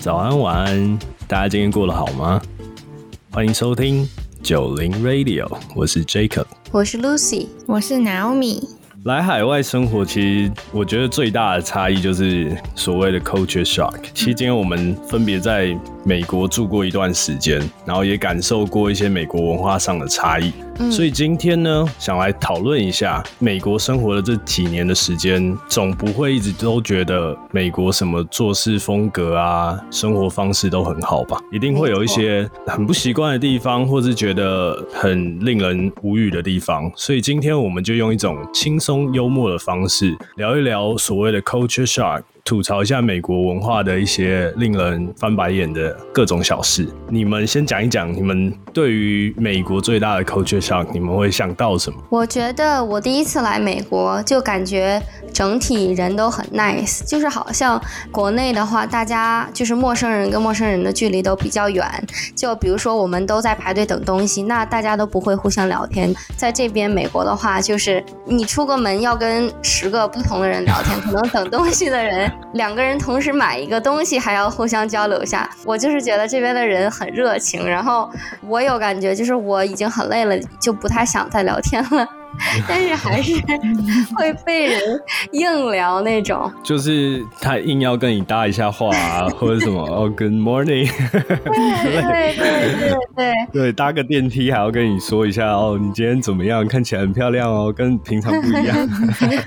早安，晚安，大家今天过得好吗？欢迎收听九零 Radio，我是 Jacob，我是 Lucy，我是 Naomi。来海外生活，其实我觉得最大的差异就是所谓的 culture shock。其实今天我们分别在美国住过一段时间，然后也感受过一些美国文化上的差异。所以今天呢，想来讨论一下美国生活的这几年的时间，总不会一直都觉得美国什么做事风格啊、生活方式都很好吧？一定会有一些很不习惯的地方，或是觉得很令人无语的地方。所以今天我们就用一种轻松幽默的方式，聊一聊所谓的 culture shock。吐槽一下美国文化的一些令人翻白眼的各种小事。你们先讲一讲，你们对于美国最大的 culture shock，你们会想到什么？我觉得我第一次来美国，就感觉整体人都很 nice，就是好像国内的话，大家就是陌生人跟陌生人的距离都比较远。就比如说我们都在排队等东西，那大家都不会互相聊天。在这边美国的话，就是你出个门要跟十个不同的人聊天，可能等东西的人。两个人同时买一个东西，还要互相交流下。我就是觉得这边的人很热情，然后我有感觉，就是我已经很累了，就不太想再聊天了。但是还是 会被人硬聊那种，就是他硬要跟你搭一下话啊，或者什么哦，Good morning，对对对对对，搭个电梯还要跟你说一下哦，你今天怎么样？看起来很漂亮哦，跟平常不一样。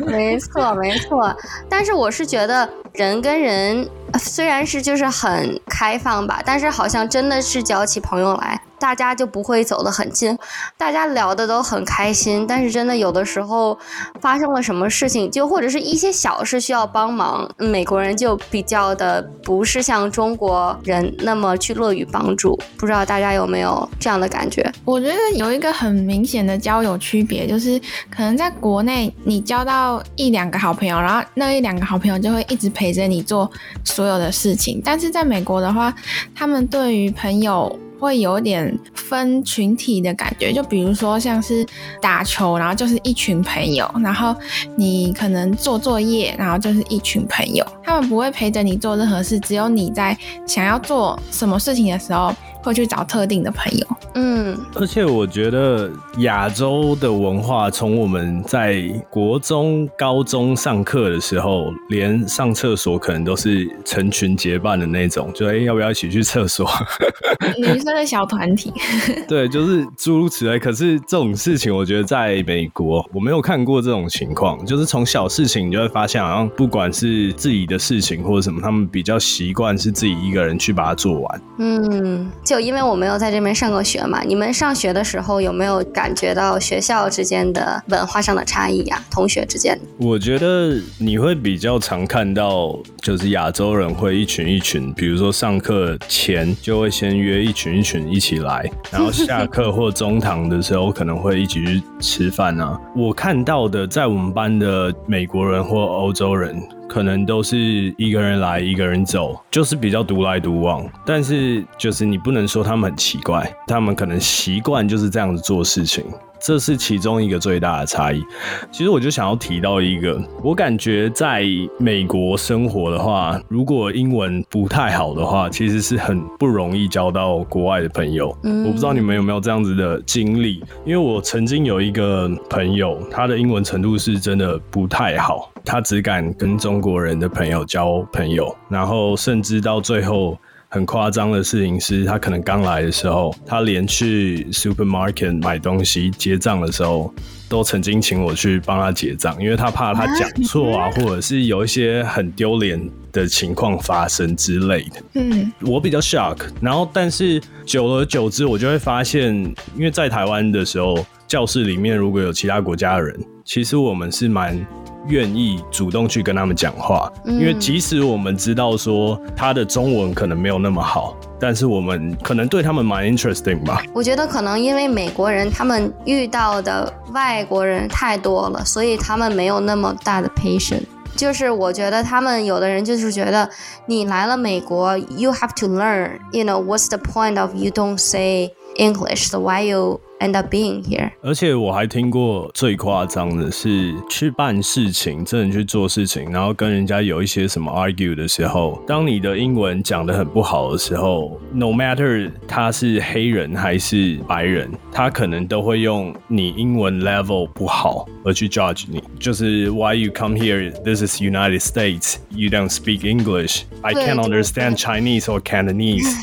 没错没错，但是我是觉得人跟人虽然是就是很开放吧，但是好像真的是交起朋友来。大家就不会走得很近，大家聊的都很开心，但是真的有的时候发生了什么事情，就或者是一些小事需要帮忙，美国人就比较的不是像中国人那么去乐于帮助。不知道大家有没有这样的感觉？我觉得有一个很明显的交友区别，就是可能在国内你交到一两个好朋友，然后那一两个好朋友就会一直陪着你做所有的事情，但是在美国的话，他们对于朋友。会有点分群体的感觉，就比如说像是打球，然后就是一群朋友，然后你可能做作业，然后就是一群朋友，他们不会陪着你做任何事，只有你在想要做什么事情的时候。会去找特定的朋友，嗯，而且我觉得亚洲的文化，从我们在国中、高中上课的时候，连上厕所可能都是成群结伴的那种，就哎要不要一起去厕所？女生的小团体，对，就是诸如此类。可是这种事情，我觉得在美国我没有看过这种情况，就是从小事情你就会发现，好像不管是自己的事情或者什么，他们比较习惯是自己一个人去把它做完，嗯。就因为我没有在这边上过学嘛，你们上学的时候有没有感觉到学校之间的文化上的差异呀？同学之间？我觉得你会比较常看到，就是亚洲人会一群一群，比如说上课前就会先约一群一群一起来，然后下课或中堂的时候可能会一起去吃饭啊。我看到的，在我们班的美国人或欧洲人。可能都是一个人来，一个人走，就是比较独来独往。但是，就是你不能说他们很奇怪，他们可能习惯就是这样子做事情。这是其中一个最大的差异。其实我就想要提到一个，我感觉在美国生活的话，如果英文不太好的话，其实是很不容易交到国外的朋友。我不知道你们有没有这样子的经历，因为我曾经有一个朋友，他的英文程度是真的不太好，他只敢跟中国人的朋友交朋友，然后甚至到最后。很夸张的事情是，他可能刚来的时候，他连去 supermarket 买东西结账的时候，都曾经请我去帮他结账，因为他怕他讲错啊，或者是有一些很丢脸的情况发生之类的。嗯，我比较 shock，然后但是久而久之，我就会发现，因为在台湾的时候，教室里面如果有其他国家的人，其实我们是蛮。愿意主动去跟他们讲话，因为即使我们知道说他的中文可能没有那么好，但是我们可能对他们蛮 interesting 吧。我觉得可能因为美国人他们遇到的外国人太多了，所以他们没有那么大的 patience。就是我觉得他们有的人就是觉得你来了美国，you have to learn，you know what's the point of you don't say English，so why you end up being here。而且我还听过最夸张的是，去办事情，真的去做事情，然后跟人家有一些什么 argue 的时候，当你的英文讲的很不好的时候，no matter 他是黑人还是白人，他可能都会用你英文 level 不好而去 judge 你，就是 why you come here，this is United States，you don't speak English，I can't understand Chinese or Cantonese。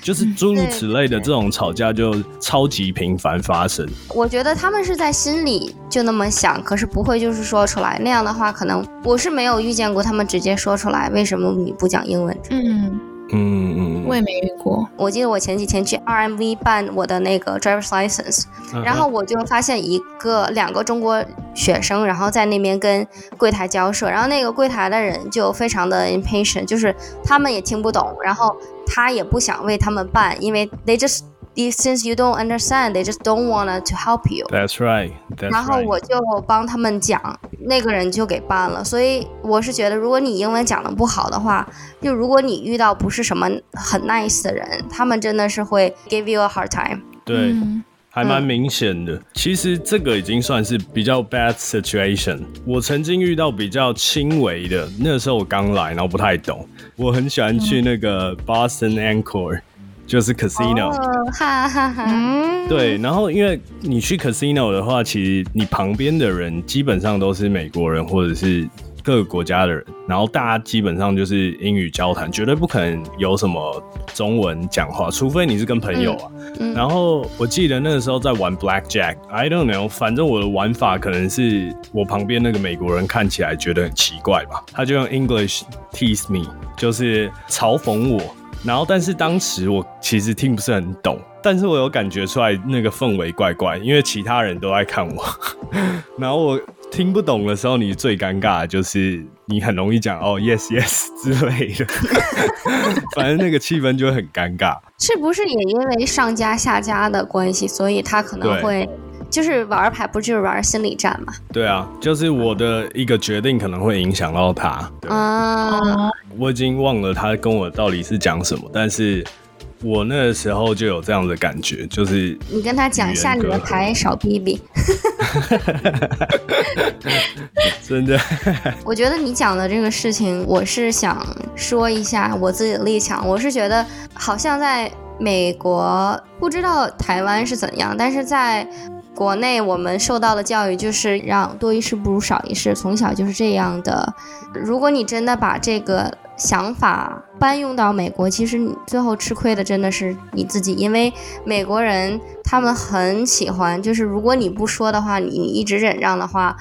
就是诸如此类的这种吵架就超级频繁发生。我觉得他们是在心里就那么想，可是不会就是说出来。那样的话，可能我是没有遇见过他们直接说出来为什么你不讲英文。嗯嗯嗯，我也没遇过。我记得我前几天去 RMV 办我的那个 driver's license，然后我就发现一个两个中国学生，然后在那边跟柜台交涉，然后那个柜台的人就非常的 impatient，就是他们也听不懂，然后。他也不想为他们办，因为 they just since you don't understand, they just don't wanna to help you. That's right. 然后我就帮他们讲，那个人就给办了。所以我是觉得，如果你英文讲的不好的话，就如果你遇到不是什么很 nice 的人，他们真的是会 give you a hard time。对。还蛮明显的，其实这个已经算是比较 bad situation。我曾经遇到比较轻微的，那个时候我刚来，然后不太懂。我很喜欢去那个 Boston Encore， 就是 casino。哈哈哈。对，然后因为你去 casino 的话，其实你旁边的人基本上都是美国人或者是。各个国家的人，然后大家基本上就是英语交谈，绝对不可能有什么中文讲话，除非你是跟朋友啊。然后我记得那个时候在玩 Black Jack，I don't know，反正我的玩法可能是我旁边那个美国人看起来觉得很奇怪吧，他就用 English tease me，就是嘲讽我。然后但是当时我其实听不是很懂，但是我有感觉出来那个氛围怪怪，因为其他人都在看我，然后我。听不懂的时候，你最尴尬就是你很容易讲哦，yes yes 之类的，反正那个气氛就会很尴尬。是不是也因为上家下家的关系，所以他可能会就是玩牌，不就是玩心理战嘛？对啊，就是我的一个决定可能会影响到他。啊，我已经忘了他跟我到底是讲什么，但是。我那个时候就有这样的感觉，就是你跟他讲下你的牌少逼逼，真的。我觉得你讲的这个事情，我是想说一下我自己的立场。我是觉得，好像在美国，不知道台湾是怎样，但是在国内，我们受到的教育就是让多一事不如少一事，从小就是这样的。如果你真的把这个。想法搬用到美国，其实你最后吃亏的真的是你自己，因为美国人他们很喜欢，就是如果你不说的话，你你一直忍让的话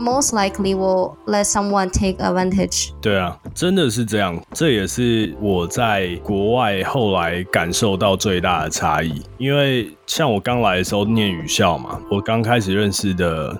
，most likely will let someone take advantage。对啊，真的是这样，这也是我在国外后来感受到最大的差异，因为像我刚来的时候念语校嘛，我刚开始认识的。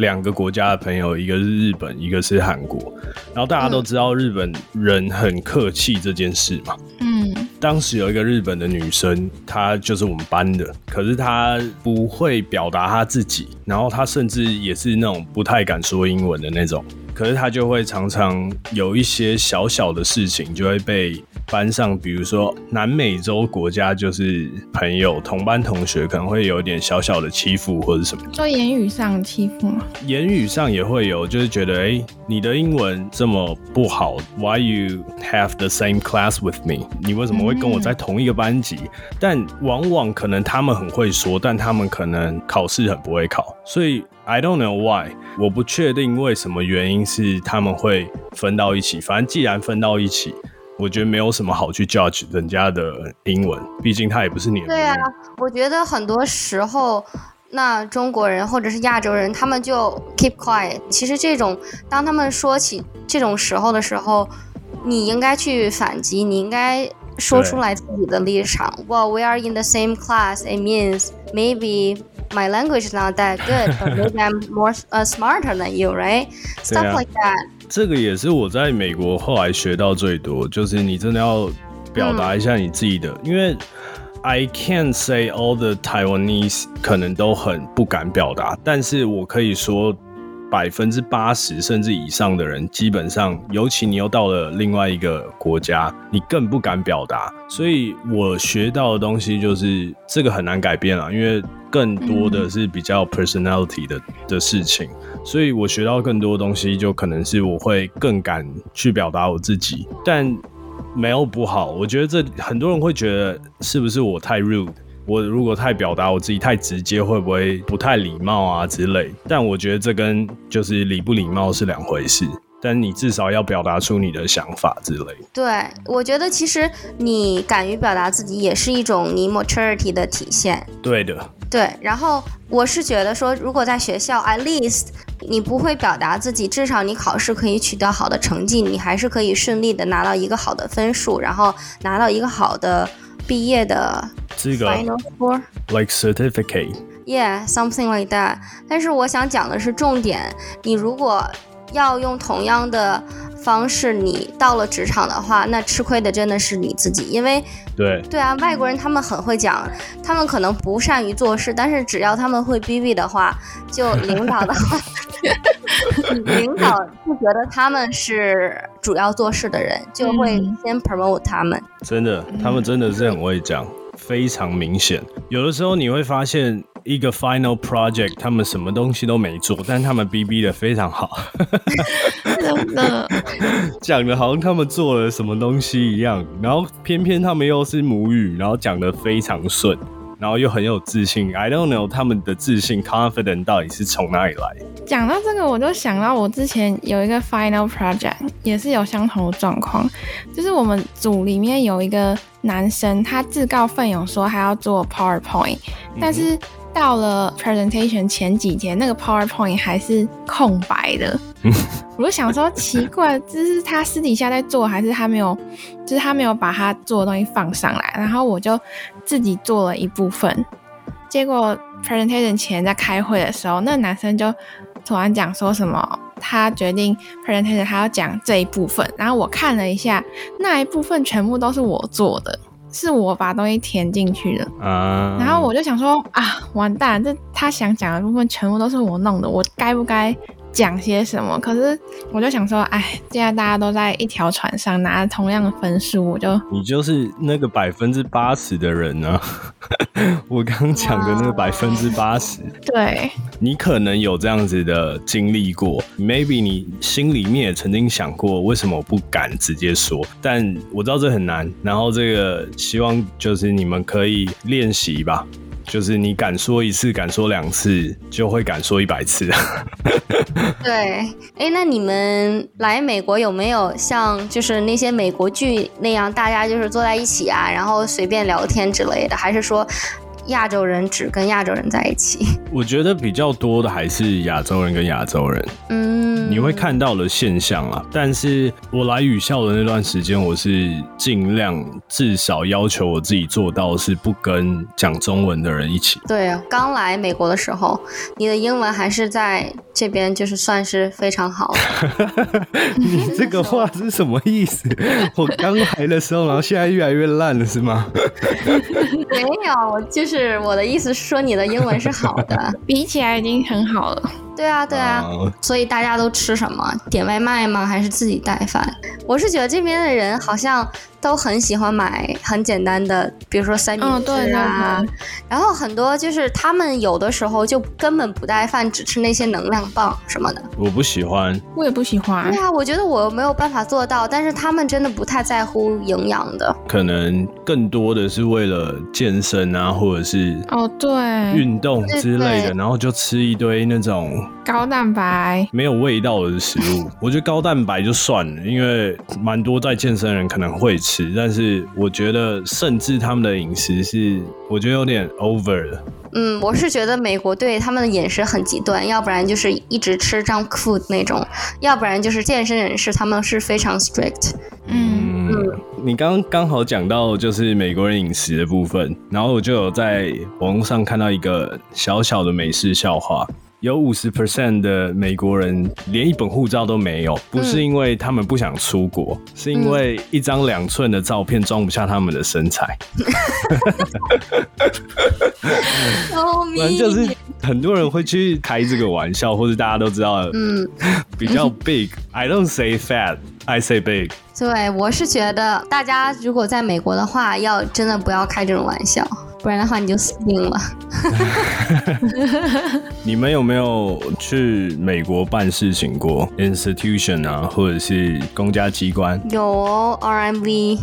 两个国家的朋友，一个是日本，一个是韩国。然后大家都知道日本人很客气这件事嘛。嗯。当时有一个日本的女生，她就是我们班的，可是她不会表达她自己，然后她甚至也是那种不太敢说英文的那种。可是她就会常常有一些小小的事情就会被。班上，比如说南美洲国家，就是朋友、同班同学，可能会有点小小的欺负或者什么。说言语上欺负吗？言语上也会有，就是觉得，哎，你的英文这么不好，Why you have the same class with me？你为什么会跟我在同一个班级？但往往可能他们很会说，但他们可能考试很不会考，所以 I don't know why，我不确定为什么原因是他们会分到一起。反正既然分到一起。我觉得没有什么好去 judge 人家的英文，毕竟他也不是你。对啊，我觉得很多时候，那中国人或者是亚洲人，他们就 keep quiet。其实这种当他们说起这种时候的时候，你应该去反击，你应该说出来自己的立场。Well, we are in the same class. It means maybe my language is not that good, but maybe I'm more uh, smarter than you, right? Stuff like that. 这个也是我在美国后来学到最多，就是你真的要表达一下你自己的，因为 I can't say all the Taiwanese 可能都很不敢表达，但是我可以说百分之八十甚至以上的人，基本上，尤其你又到了另外一个国家，你更不敢表达。所以我学到的东西就是这个很难改变啊，因为更多的是比较 personality 的的事情。所以我学到更多东西，就可能是我会更敢去表达我自己，但没有不好。我觉得这很多人会觉得是不是我太 rude，我如果太表达我自己太直接，会不会不太礼貌啊之类？但我觉得这跟就是礼不礼貌是两回事。但你至少要表达出你的想法之类。对，我觉得其实你敢于表达自己，也是一种你 maturity 的体现。对的，对，然后我是觉得说，如果在学校，at least 你不会表达自己，至少你考试可以取得好的成绩，你还是可以顺利的拿到一个好的分数，然后拿到一个好的毕业的资格 final score。like certificate。Yeah, something like that. 但是我想讲的是重点，你如果要用同样的方式，你到了职场的话，那吃亏的真的是你自己，因为对，对啊，外国人他们很会讲，他们可能不善于做事，但是只要他们会逼逼的话，就领导的话，领导就觉得他们是主要做事的人，就会嗯先 promote 他们。真的，他们真的是很会讲，非常明显。有的时候你会发现，一个 final project，他们什么东西都没做，但他们 BB 的非常好，真的，讲的好像他们做了什么东西一样，然后偏偏他们又是母语，然后讲的非常顺。然后又很有自信，I don't know 他们的自信 confident 到底是从哪里来？讲到这个，我就想到我之前有一个 final project，也是有相同的状况，就是我们组里面有一个男生，他自告奋勇说他要做 PowerPoint，但是到了 presentation 前几天，那个 PowerPoint 还是空白的。我就想说，奇怪，这是他私底下在做，还是他没有，就是他没有把他做的东西放上来？然后我就自己做了一部分，结果 presentation 前在开会的时候，那个男生就突然讲说什么，他决定 presentation 他要讲这一部分，然后我看了一下，那一部分全部都是我做的，是我把东西填进去的。啊，然后我就想说啊，完蛋，这他想讲的部分全部都是我弄的，我该不该讲些什么？可是我就想说，哎，既然大家都在一条船上拿同样的分数，我就你就是那个百分之八十的人呢、我刚讲的那个百分之八十。对，你可能有这样子的经历过，maybe 你心里面也曾经想过，为什么我不敢直接说？但我知道这很难，然后这个希望就是你们可以练习吧，就是你敢说一次，敢说两次，就会敢说一百次。对，哎，那你们来美国有没有像就是那些美国剧那样，大家就是坐在一起啊，然后随便聊天之类的？还是说亚洲人只跟亚洲人在一起？我觉得比较多的还是亚洲人跟亚洲人，嗯，你会看到的现象啊。但是我来语校的那段时间，我是尽量至少要求我自己做到是不跟讲中文的人一起。对啊，刚来美国的时候，你的英文还是在这边就是算是非常好的。你这个话是什么意思？我刚来的时候，然后现在越来越烂了，是吗？没有，我就是是我的意思是说你的英文是好的。比起来已经很好了。对啊，对啊。啊所以大家都吃什么？点外卖吗？还是自己带饭？我是觉得这边的人好像都很喜欢买很简单的，比如说三明治嗯对对啊。对然后很多就是他们有的时候就根本不带饭，只吃那些能量棒什么的。我不喜欢。我也不喜欢对，啊，我觉得我没有办法做到，但是他们真的不太在乎营养的。可能更多的是为了健身啊，或者是哦，对，运动之类的，然后就吃一堆那种高蛋白，没有味道的食物。我觉得高蛋白就算了，因为蛮多在健身的人可能会吃，但是我觉得甚至他们的饮食是我觉得有点 over 了。嗯，我是觉得美国对他们的饮食很极端，要不然就是一直吃 junk food 那种，要不然就是健身人士他们是非常 strict。嗯，嗯，你刚刚刚好讲到就是美国人饮食的部分，然后我就有在网络上看到一个小小的美式笑话。有五十 percent 的美国人连一本护照都没有，不是因为他们不想出国，是因为一张两寸的照片装不下他们的身材。反正就是很多人会去开这个玩笑，或者大家都知道，嗯，比较 big。I don't say fat, I say big。对，我是觉得大家如果在美国的话，要真的不要开这种玩笑。不然的话，你就死定了。你们有没有去美国办事情过？institution 啊，或者是公家机关？有哦 RMV。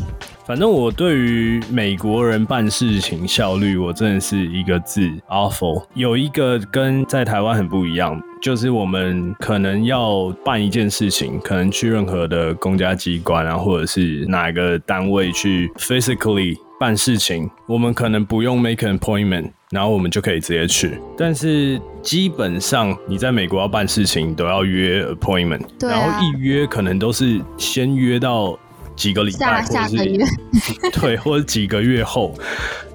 反正我对于美国人办事情效率，我真的是一个字 awful。有一个跟在台湾很不一样，就是我们可能要办一件事情，可能去任何的公家机关啊，或者是哪个单位去 physically。办事情，我们可能不用 make an appointment，然后我们就可以直接去。但是基本上你在美国要办事情都要约 appointment，然后一约可能都是先约到几个礼拜，或者是 对，或者几个月后，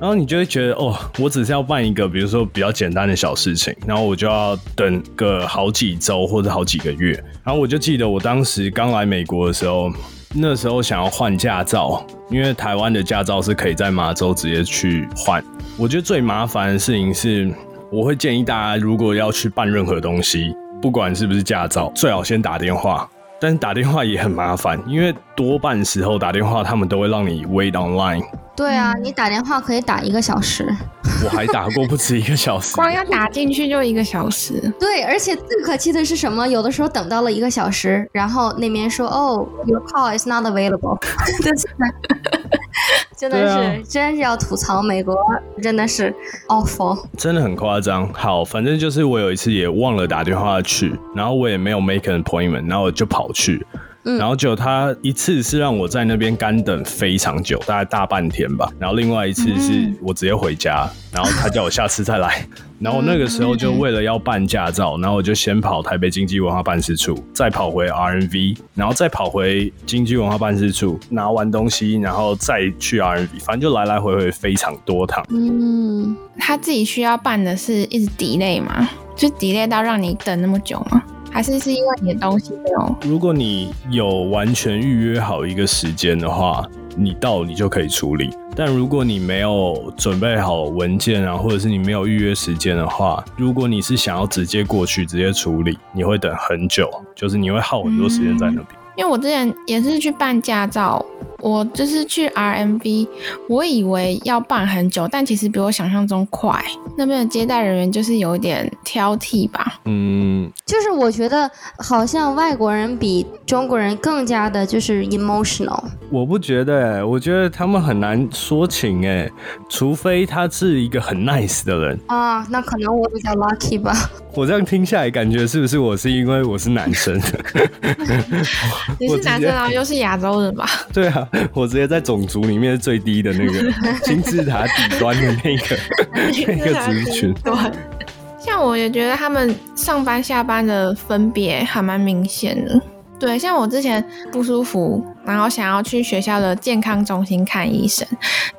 然后你就会觉得哦，我只是要办一个，比如说比较简单的小事情，然后我就要等个好几周或者好几个月。然后我就记得我当时刚来美国的时候。那时候想要换驾照，因为台湾的驾照是可以在马州直接去换。我觉得最麻烦的事情是，我会建议大家如果要去办任何东西，不管是不是驾照，最好先打电话。但是打电话也很麻烦，因为多半时候打电话他们都会让你 wait online。对啊，你打电话可以打一个小时。我还打过不止一个小时，光要打进去就一个小时。对，而且最可气的是什么？有的时候等到了一个小时，然后那边说：“哦，your call is not available。”真的是，真是要吐槽美国，真的是 awful，真的很夸张。好，反正就是我有一次也忘了打电话去，然后我也没有 make an appointment，然后我就跑去。然后就他一次是让我在那边干等非常久，大概大半天吧。然后另外一次是我直接回家，然后他叫我下次再来。然后那个时候就为了要办驾照，然后我就先跑台北经济文化办事处，再跑回 RNV，然后再跑回经济文化办事处拿完东西，然后再去 RNV，反正就来来回回非常多趟。嗯，他自己需要办的是一直 delay 吗？就 delay 到让你等那么久吗？还是是因为你的东西没有？如果你有完全预约好一个时间的话，你到你就可以处理。但如果你没有准备好文件啊，或者是你没有预约时间的话，如果你是想要直接过去直接处理，你会等很久，就是你会耗很多时间在那边。因为我之前也是去办驾照。我就是去 RMB，我以为要办很久，但其实比我想象中快。那边的接待人员就是有一点挑剔吧。嗯，就是我觉得好像外国人比中国人更加的就是 emotional。我不觉得，我觉得他们很难说情哎，除非他是一个很 nice 的人啊。那可能我比较 lucky 吧。我这样听下来，感觉是不是我是因为我是男生？你是男生然后又是亚洲人吧？对啊。我直接在种族里面最低的那个 金字塔底端的那个 那个族群。对，像我也觉得他们上班下班的分别还蛮明显的。对，像我之前不舒服，然后想要去学校的健康中心看医生，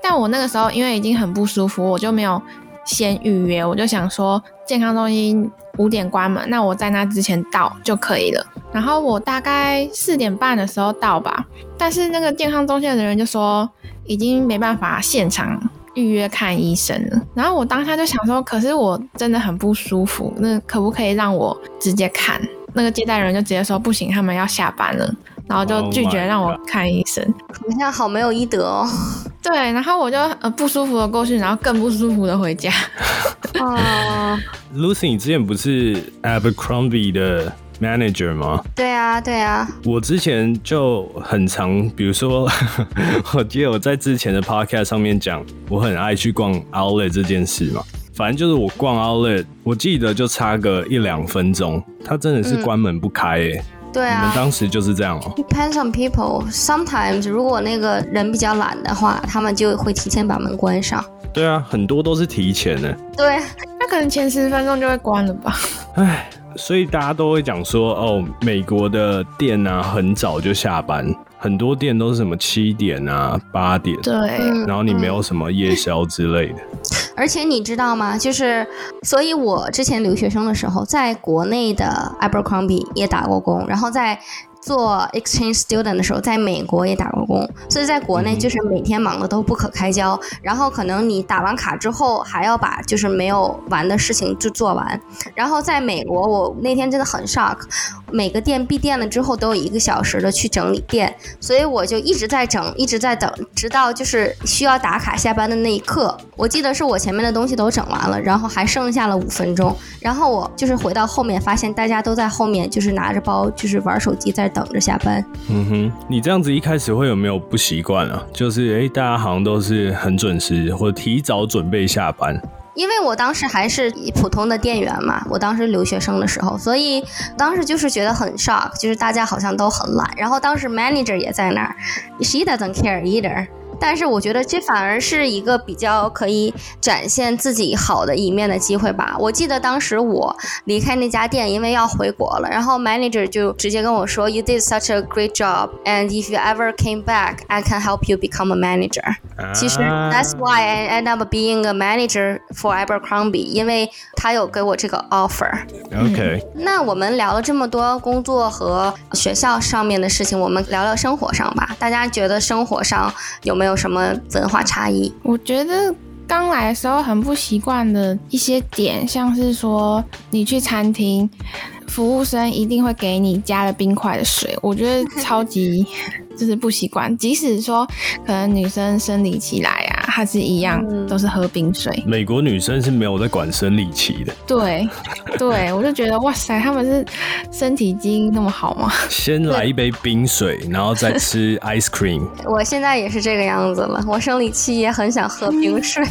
但我那个时候因为已经很不舒服，我就没有先预约，我就想说健康中心五点关门，那我在那之前到就可以了。然后我大概四点半的时候到吧，但是那个健康中心的人就说已经没办法现场预约看医生了。然后我当下就想说，可是我真的很不舒服，那可不可以让我直接看？那个接待人就直接说不行，他们要下班了，然后就拒绝让我看医生。好像好没有医德哦。对，然后我就呃不舒服的过去，然后更不舒服的回家。哦，Lucy，你之前不是 Abercrombie 的？manager 吗？对啊，对啊。我之前就很常，比如说，我记得我在之前的 podcast 上面讲，我很爱去逛 outlet 这件事嘛。反正就是我逛 outlet，我记得就差个一两分钟，它真的是关门不开诶。对啊。你们当时就是这样哦。Depends on people. Sometimes 如果那个人比较懒的话，他们就会提前把门关上。对啊，很多都是提前的。对，那可能前十分钟就会关了吧。唉。所以大家都会讲说，哦，美国的店啊很早就下班，很多店都是什么七点啊、八点，对，嗯然后你没有什么夜宵之类的。而且你知道吗？就是，所以我之前留学生的时候，在国内的 Abercrombie 也打过工，然后在做 exchange student 的时候，在美国也打过工，所以在国内就是每天忙的都不可开交。然后可能你打完卡之后，还要把就是没有完的事情就做完。然后在美国，我那天真的很 shock，每个店闭店了之后都有一个小时的去整理店，所以我就一直在整，一直在等，直到就是需要打卡下班的那一刻。我记得是我前面的东西都整完了，然后还剩下了五分钟，然后我就是回到后面，发现大家都在后面就是拿着包，就是玩手机在等着下班。嗯哼，你这样子一开始会有没有不习惯啊？就是诶，大家好像都是很准时或者提早准备下班。因为我当时还是普通的店员嘛，我当时留学生的时候，所以当时就是觉得很 shock，就是大家好像都很懒。然后当时 manager 也在那儿，she doesn't care either。但是我觉得这反而是一个比较可以展现自己好的一面的机会吧。我记得当时我离开那家店，因为要回国了，然后 manager 就直接跟我说：“You did such a great job, and if you ever came back, I can help you become a manager。”其实啊 that's why I end up being a manager for Abercrombie，因为他有给我这个 offer。OK，那我们聊了这么多工作和学校上面的事情，我们聊聊生活上吧。大家觉得生活上有没有没有什么文化差异？我觉得刚来的时候很不习惯的一些点，像是说你去餐厅，服务生一定会给你加了冰块的水，我觉得超级 就是不习惯。即使说可能女生生理期来啊，还是一样都是喝冰水。美国女生是没有在管生理期的，对，对我就觉得哇塞，他们是身体基因那么好吗？先来一杯冰水，然后再吃 ice cream。我现在也是这个样子了，我生理期也很想喝冰水。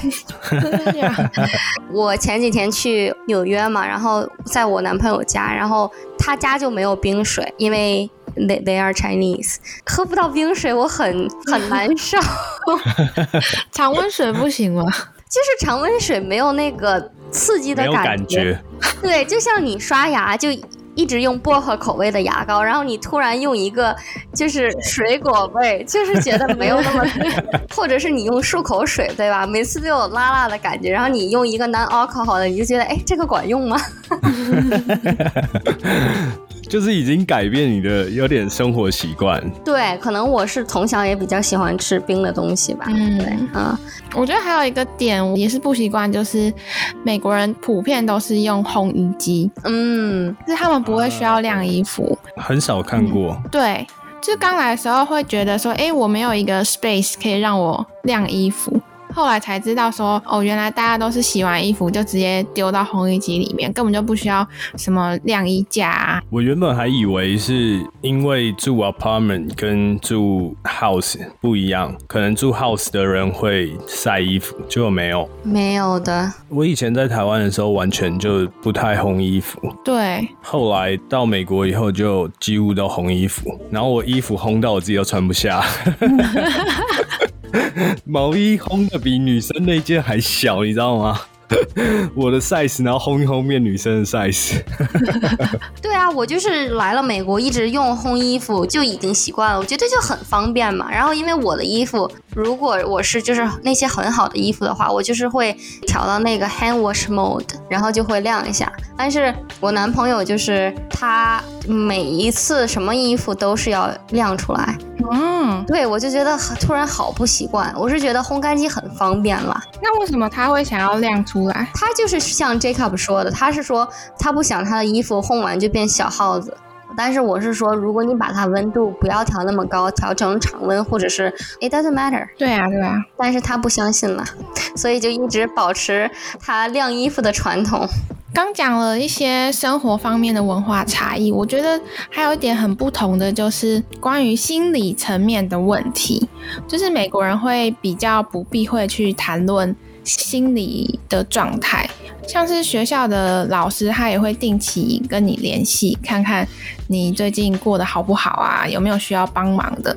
我前几天去纽约嘛，然后在我男朋友家，然后他家就没有冰水，因为 they they are Chinese，喝不到冰水，我很 很难受。常温水不行吗？就是常温水没有那个刺激的没有感觉，对，就像你刷牙就一直用薄荷口味的牙膏，然后你突然用一个就是水果味，就是觉得没有那么，或者是你用漱口水，对吧？每次都有辣辣的感觉，然后你用一个 non alcohol 的，你就觉得哎，这个管用吗？就是已经改变你的有点生活习惯。对，可能我是从小也比较喜欢吃冰的东西吧。嗯对，嗯，我觉得还有一个点也是不习惯，就是美国人普遍都是用烘衣机，嗯，就是他们不会需要晾衣服。很少看过，对，就刚来的时候会觉得说，哎、我没有一个 space 可以让我晾衣服。后来才知道说，哦，原来大家都是洗完衣服就直接丢到烘衣机里面，根本就不需要什么晾衣架啊。我原本还以为是因为住 apartment 跟住 house 不一样，可能住 house 的人会晒衣服，结果没有。没有的。我以前在台湾的时候完全就不太烘衣服，对，后来到美国以后就几乎都烘衣服，然后我衣服烘到我自己都穿不下。毛衣烘的比女生那件还小，你知道吗？我的 size，然后烘一烘变女生的 size。对啊，我就是来了美国，一直用烘衣服就已经习惯了，我觉得就很方便嘛。然后因为我的衣服，如果我是就是那些很好的衣服的话，我就是会调到那个 hand wash mode，然后就会晾一下。但是我男朋友就是他每一次什么衣服都是要晾出来，嗯，对我就觉得很突然好不习惯。我是觉得烘干机很方便了。那为什么他会想要晾出来？他就是像 Jacob 说的，他是说他不想他的衣服烘完就变小耗子。但是我是说，如果你把它温度不要调那么高，调成常温，或者是 it doesn't matter。对啊，对啊，但是他不相信了，所以就一直保持他晾衣服的传统。刚讲了一些生活方面的文化差异，我觉得还有一点很不同的就是关于心理层面的问题，就是美国人会比较不避讳去谈论心理的状态，像是学校的老师他也会定期跟你联系，看看你最近过得好不好啊，有没有需要帮忙的。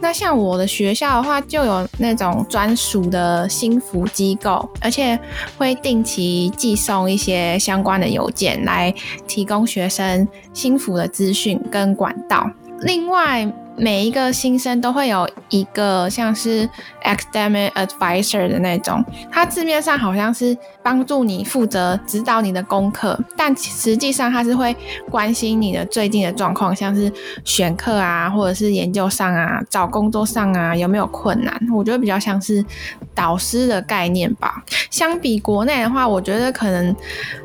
那像我的学校的话，就有那种专属的心服机构，而且会定期寄送一些相关的邮件来提供学生心服的资讯跟管道。另外，每一个新生都会有一个像是 academic advisor 的那种，它字面上好像是帮助你负责指导你的功课，但实际上它是会关心你的最近的状况，像是选课啊，或者是研究上啊，找工作上啊有没有困难，我觉得比较像是导师的概念吧。相比国内的话，我觉得可能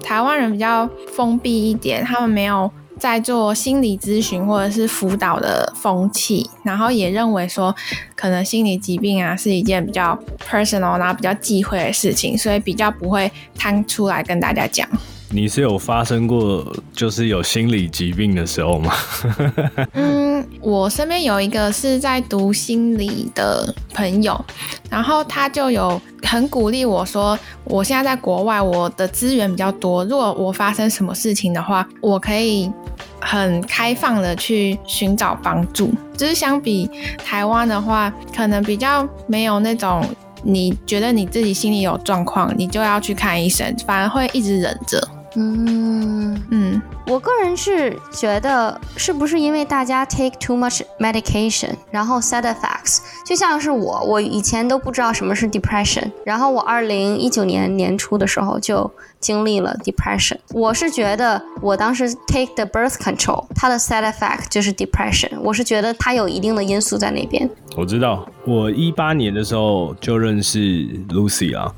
台湾人比较封闭一点，他们没有。在做心理咨询或者是辅导的风气，然后也认为说，可能心理疾病啊是一件比较 personal，然后比较忌讳的事情，所以比较不会摊出来跟大家讲。你是有发生过就是有心理疾病的时候吗？嗯，我身边有一个是在读心理的朋友，然后他就有很鼓励我说，我现在在国外，我的资源比较多，如果我发生什么事情的话，我可以很开放的去寻找帮助。就是相比台湾的话，可能比较没有那种你觉得你自己心里有状况，你就要去看医生，反而会一直忍着。嗯。嗯，我个人是觉得，是不是因为大家 take too much medication，然后 side effects，就像是我，我以前都不知道什么是 depression，然后我二零一九年年初的时候就经历了 depression。我是觉得我当时 take the birth control，它的 side effect 就是 depression。我是觉得它有一定的因素在那边。我知道，我一八年的时候就认识 Lucy 啊，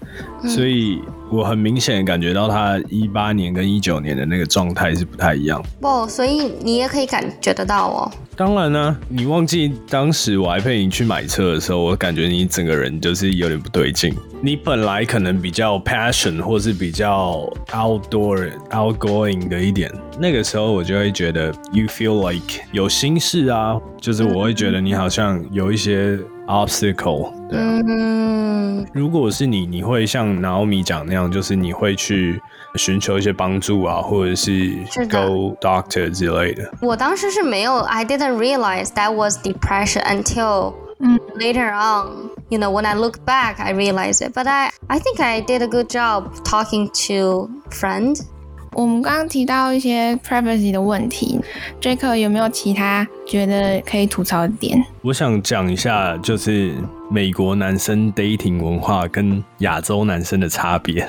所以我很明显感觉到她一八年跟一九年的那个状态是不太一样。不，所以你也可以感觉得到哦。当然呢，你忘记当时我还陪你去买车的时候，我感觉你整个人就是有点不对劲。你本来可能比较 passion 或是比较 outdoor outgoing 的一点，那个时候我就会觉得 you feel like 有心事啊，就是我会觉得你好像有一些 obstacle。对啊，嗯，如果是你，你会像 Naomi 讲那样，就是你会去寻求一些帮助啊，或者是是的 go doctor 之类的。我当时是没有，I didn't realize that was depression until 嗯 later on. You know, when I look back, I realize it. But I, I think I did a good job talking to friend. 我们刚刚提到一些 privacy 的问题，Jack 有没有其他觉得可以吐槽的点？我想讲一下，就是美国男生 dating 文化跟亚洲男生的差别。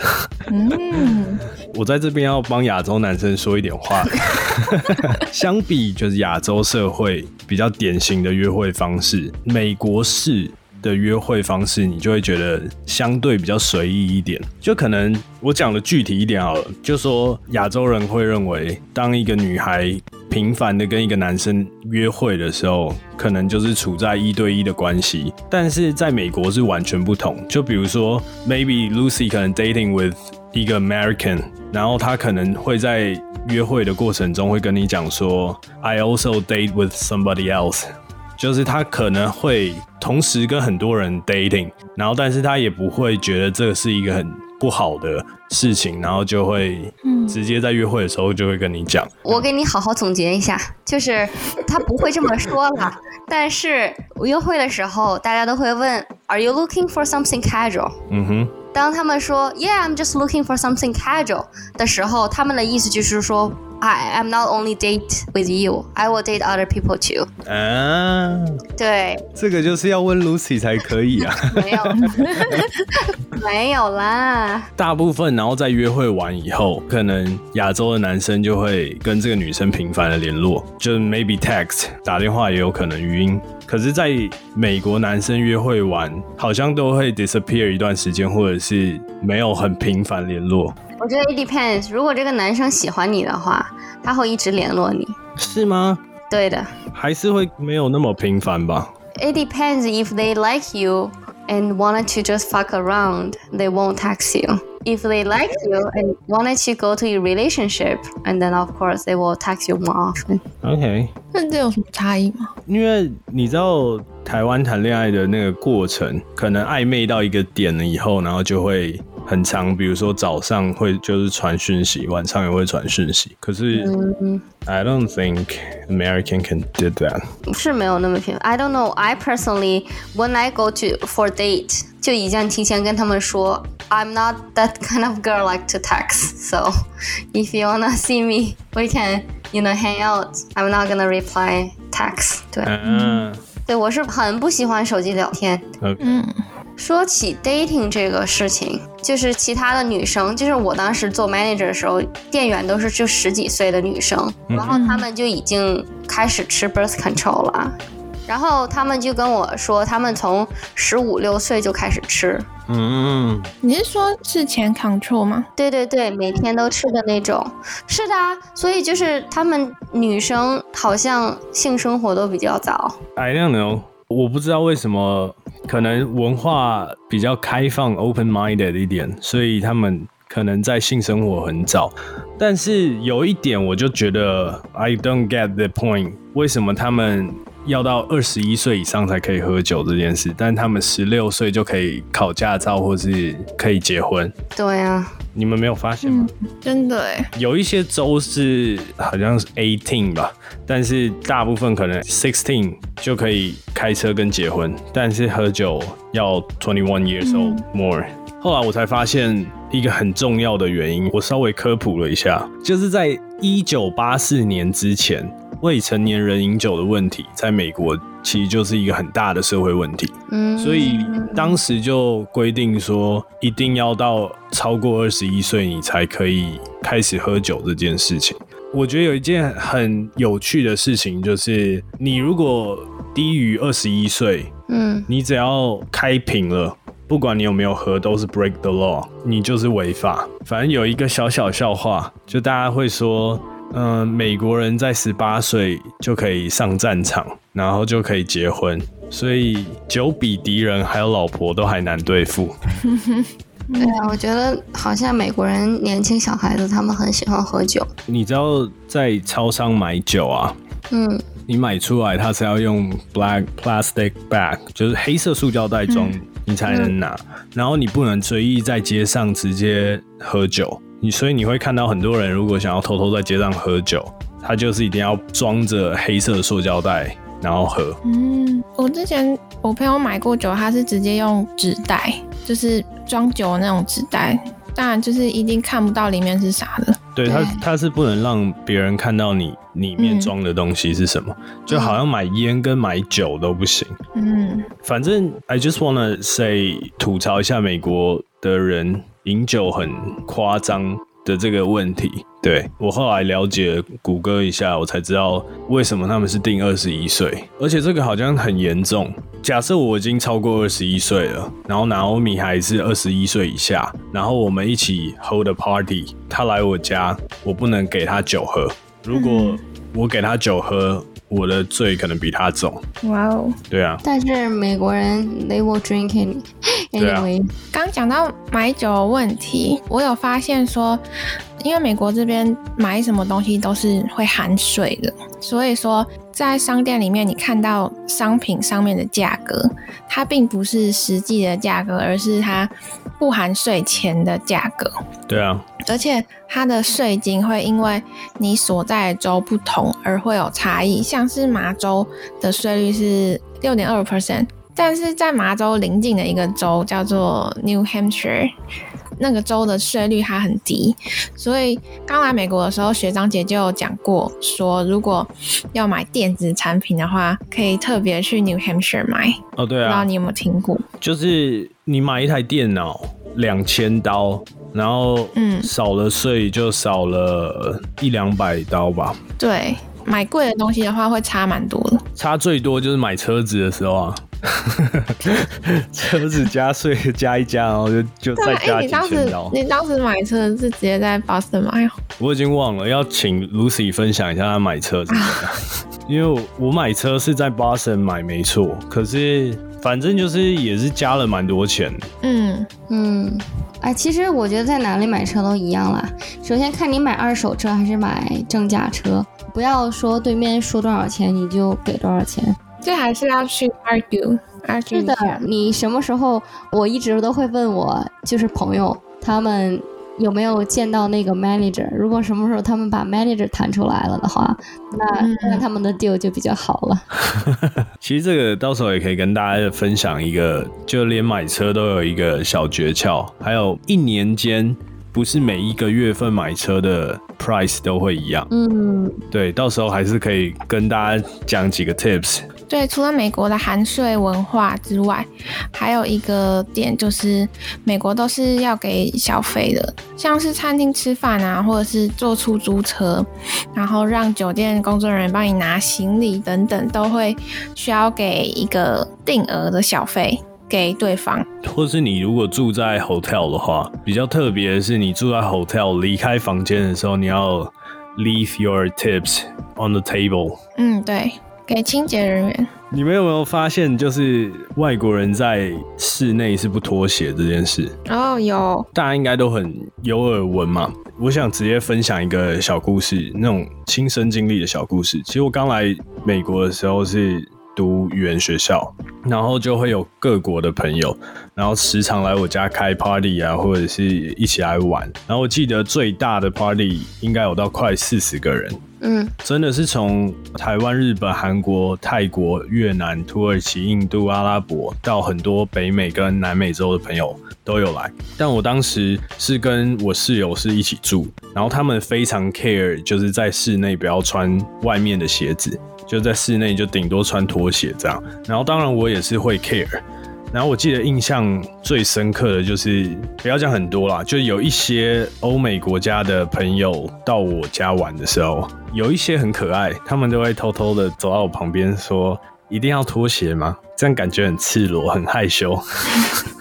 嗯，我在这边要帮亚洲男生说一点话。相比就是亚洲社会比较典型的约会方式，美国式的约会方式，你就会觉得相对比较随意一点。就可能我讲的具体一点好了，就说亚洲人会认为，当一个女孩频繁的跟一个男生约会的时候，可能就是处在一对一的关系，但是在美国是完全不同。就比如说，maybe Lucy 可能 dating with 一个 American，然后她可能会在约会的过程中会跟你讲说，I also date with somebody else。就是他可能会同时跟很多人 dating，然后但是他也不会觉得这是一个很不好的事情，然后就会直接在约会的时候就会跟你讲。我给你好好总结一下，就是他不会这么说了，但是约会的时候大家都会问，Are you looking for something casual？嗯哼，当他们说 Yeah, I'm just looking for something casual 的时候，他们的意思就是说，I am not only date with you, I will date other people too。啊，对，这个就是要问 Lucy 才可以啊。没有，没有啦。大部分，然后在约会完以后，可能亚洲的男生就会跟这个女生频繁的联络，就 maybe text 打电话也有可能语音。可是，在美国，男生约会完好像都会 disappear 一段时间，或者是没有很频繁联络，我觉得 it depends。如果这个男生喜欢你的话，他会一直联络你。是吗？对的还是会没有那么频繁吧？，it depends if they like you and wanted to just fuck around, they won't text you. If they like you and wanted to go to a relationship, and then of course they will text you more often. OK，那这有什么差异吗？因为你知道台湾谈恋爱的那个过程，可能暧昧到一个点了以后，然后就会很长，比如说早上会就是传讯息，晚上也会传讯息。可是、I don't think American can do that。是没有那么频繁。I don't know. I personally, when I go to for date, 就已经提前跟他们说，I'm not that kind of girl like to text. So, if you wanna see me, we can, you know, hang out. I'm not gonna reply text。对，嗯对我是很不喜欢手机聊天。 ，OK，嗯， 说起 dating 这个事情，就是其他的女生，就是我当时做 manager 的时候，店员都是就十几岁的女生，然后她们就已经开始吃 birth control 了。然后他们就跟我说，他们从十五六岁就开始吃，嗯，你是说是前 control 吗？对对对，每天都吃的那种。是的啊，所以就是他们女生好像性生活都比较早。I don't know，我不知道为什么，可能文化比较开放 （open minded） 一点，所以他们可能在性生活很早。但是有一点，我就觉得 I don't get the point，为什么他们要到二十一岁以上才可以喝酒这件事，但他们十六岁就可以考驾照或是可以结婚？对啊，你们没有发现吗？真的哎，有一些州是好像是 eighteen 吧，但是大部分可能 sixteen 就可以开车跟结婚，但是喝酒要 twenty one years old more。后来我才发现一个很重要的原因，我稍微科普了一下，就是在一九八四年之前，未成年人饮酒的问题，在美国其实就是一个很大的社会问题。嗯，所以当时就规定说，一定要到超过二十一岁，你才可以开始喝酒这件事情。我觉得有一件很有趣的事情，就是你如果低于二十一岁，嗯你只要开瓶了，不管你有没有喝，都是 break the law，你就是违法。反正有一个小小笑话，就大家会说，嗯、美国人在十八岁就可以上战场，然后就可以结婚，所以酒比敌人还有老婆都还难对付。对啊，我觉得好像美国人年轻小孩子他们很喜欢喝酒。你知道在超商买酒啊，嗯你买出来它是要用 black plastic bag，就是黑色塑胶袋装，你才能拿。然后你不能随意在街上直接喝酒，你所以你会看到很多人如果想要偷偷在街上喝酒，他就是一定要装着黑色塑胶袋然后喝。嗯，我之前我朋友买过酒，他是直接用纸袋，就是装酒的那种纸袋，当然就是一定看不到里面是啥的。对它对，它是不能让别人看到你里面嗯装的东西是什么，就好像买烟跟买酒都不行。嗯，反正 I just wanna say 吐槽一下美国的人饮酒很夸张的这个问题。对我后来了解谷歌一下，我才知道为什么他们是定二十一岁，而且这个好像很严重。假设我已经超过二十一岁了，然后 Naomi 还是二十一岁以下，然后我们一起 hold party，他来我家，我不能给他酒喝。如果我给他酒喝，我的罪可能比他重。哇哦。对啊，但是美国人 they will drink it 对啊 anyway。刚讲到买酒的问题，我有发现说，因为美国这边买什么东西都是会含税的，所以说在商店里面你看到商品上面的价格，它并不是实际的价格，而是它不含税前的价格。对啊，而且它的税金会因为你所在的州不同而会有差异，像是麻州的税率是六点二 percent，但是在麻州邻近的一个州叫做 New Hampshire，那个州的税率它很低，所以刚来美国的时候，学长姐就有讲过，说如果要买电子产品的话，可以特别去 New Hampshire 买，哦对啊，不知道你有没有听过？就是你买一台电脑两千刀，然后嗯少了税就少了一两百刀吧，对，买贵的东西的话会差蛮多的。差最多就是买车子的时候啊，车子加税加一加，然后就就再加几你当时千刀。你当时买车是直接在 Boston 买哦？我已经忘了，要请 Lucy 分享一下她买车是怎样。因为我我买车是在 Boston 买没错，可是反正就是也是加了蛮多钱。嗯，嗯，哎，其实我觉得在哪里买车都一样啦。首先看你买二手车还是买正价车，不要说对面说多少钱你就给多少钱。这还是要去 argue argue 是的，你什么时候？我一直都会问我，就是朋友他们有没有见到那个 manager。如果什么时候他们把 manager 谈出来了的话，那嗯那他们的 deal 就比较好了。其实这个到时候也可以跟大家分享一个，就连买车都有一个小诀窍，还有一年间不是每一个月份买车的 price 都会一样。嗯，对，到时候还是可以跟大家讲几个 tips。对，除了美国的含税文化之外，还有一个点就是美国都是要给小费的，像是餐厅吃饭啊，或者是坐出租车，然后让酒店工作人员帮你拿行李等等，都会需要给一个定额的小费给对方。或是你如果住在 hotel 的话，比较特别的是，你住在 hotel 离开房间的时候，你要 leave your tips on the table。嗯，对，给清洁人员。你们有没有发现，就是外国人在室内是不脱鞋这件事？哦，有，大家应该都很有耳闻嘛。我想直接分享一个小故事，那种亲身经历的小故事。其实我刚来美国的时候是读语言学校，然后就会有各国的朋友，然后时常来我家开 party 啊，或者是一起来玩。然后我记得最大的 party 应该有到快四十个人。嗯，真的是从台湾、日本、韩国、泰国、越南、土耳其、印度、阿拉伯，到很多北美跟南美洲的朋友都有来。但我当时是跟我室友是一起住，然后他们非常 care，就是在室内不要穿外面的鞋子，就在室内就顶多穿拖鞋这样。然后当然我也是会 care。然后我记得印象最深刻的就是，不要讲很多啦，就有一些欧美国家的朋友到我家玩的时候，有一些很可爱，他们都会偷偷的走到我旁边说：“一定要脱鞋吗？”这样感觉很赤裸，很害羞。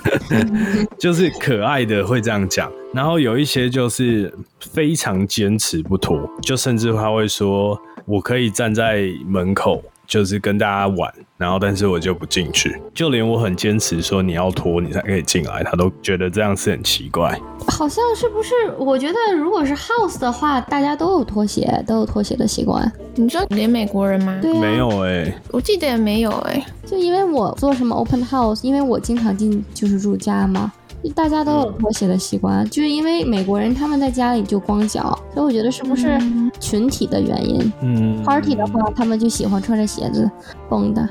就是可爱的会这样讲，然后有一些就是非常坚持不脱，就甚至他会说：“我可以站在门口。”就是跟大家玩，然后但是我就不进去，就连我很坚持说你要脱你才可以进来，他都觉得这样是很奇怪。好像是不是？我觉得如果是 house 的话，大家都有脱鞋，都有脱鞋的习惯。你知道连美国人吗？没有哎、我记得也没有哎、就因为我做什么 open house，因为我经常进就是住家嘛，大家都有脱鞋的习惯，就是因为美国人他们在家里就光脚，所以我觉得是不是嗯群体的原因、嗯 p a r t y 的话，他们就喜欢穿着鞋子蹦的。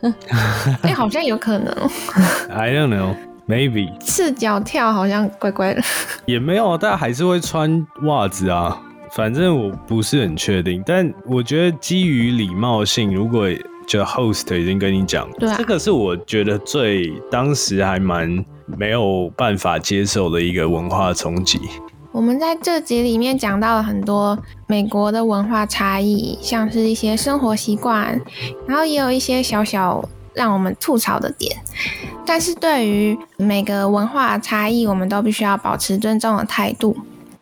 哎、好像有可能哦，，I don't know。Maybe 赤脚跳好像怪怪的。也没有，但还是会穿袜子啊。反正我不是很确定，但我觉得基于礼貌性，如果就 host 已经跟你讲，对啊这个是我觉得最当时还蛮没有办法接受的一个文化冲击。我们在这集里面讲到了很多美国的文化差异，像是一些生活习惯，然后也有一些小小让我们吐槽的点。但是对于每个文化差异，我们都必须要保持尊重的态度。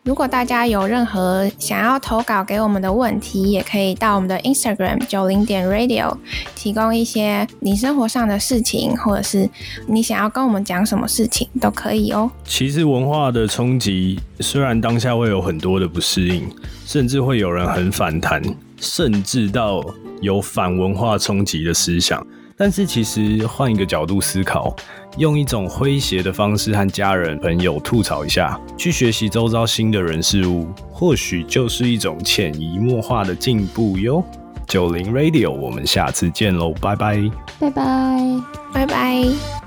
如果大家有任何想要投稿给我们的问题，也可以到我们的 Instagram 九零点 Radio 提供一些你生活上的事情，或者是你想要跟我们讲什么事情都可以哦。其实文化的冲击，虽然当下会有很多的不适应，甚至会有人很反弹，甚至到有反文化冲击的思想。但是其实换一个角度思考，用一种诙谐的方式和家人朋友吐槽一下，去学习周遭新的人事物，或许就是一种潜移默化的进步哟。九零 Radio，我们下次见喽，拜拜。拜拜。拜拜。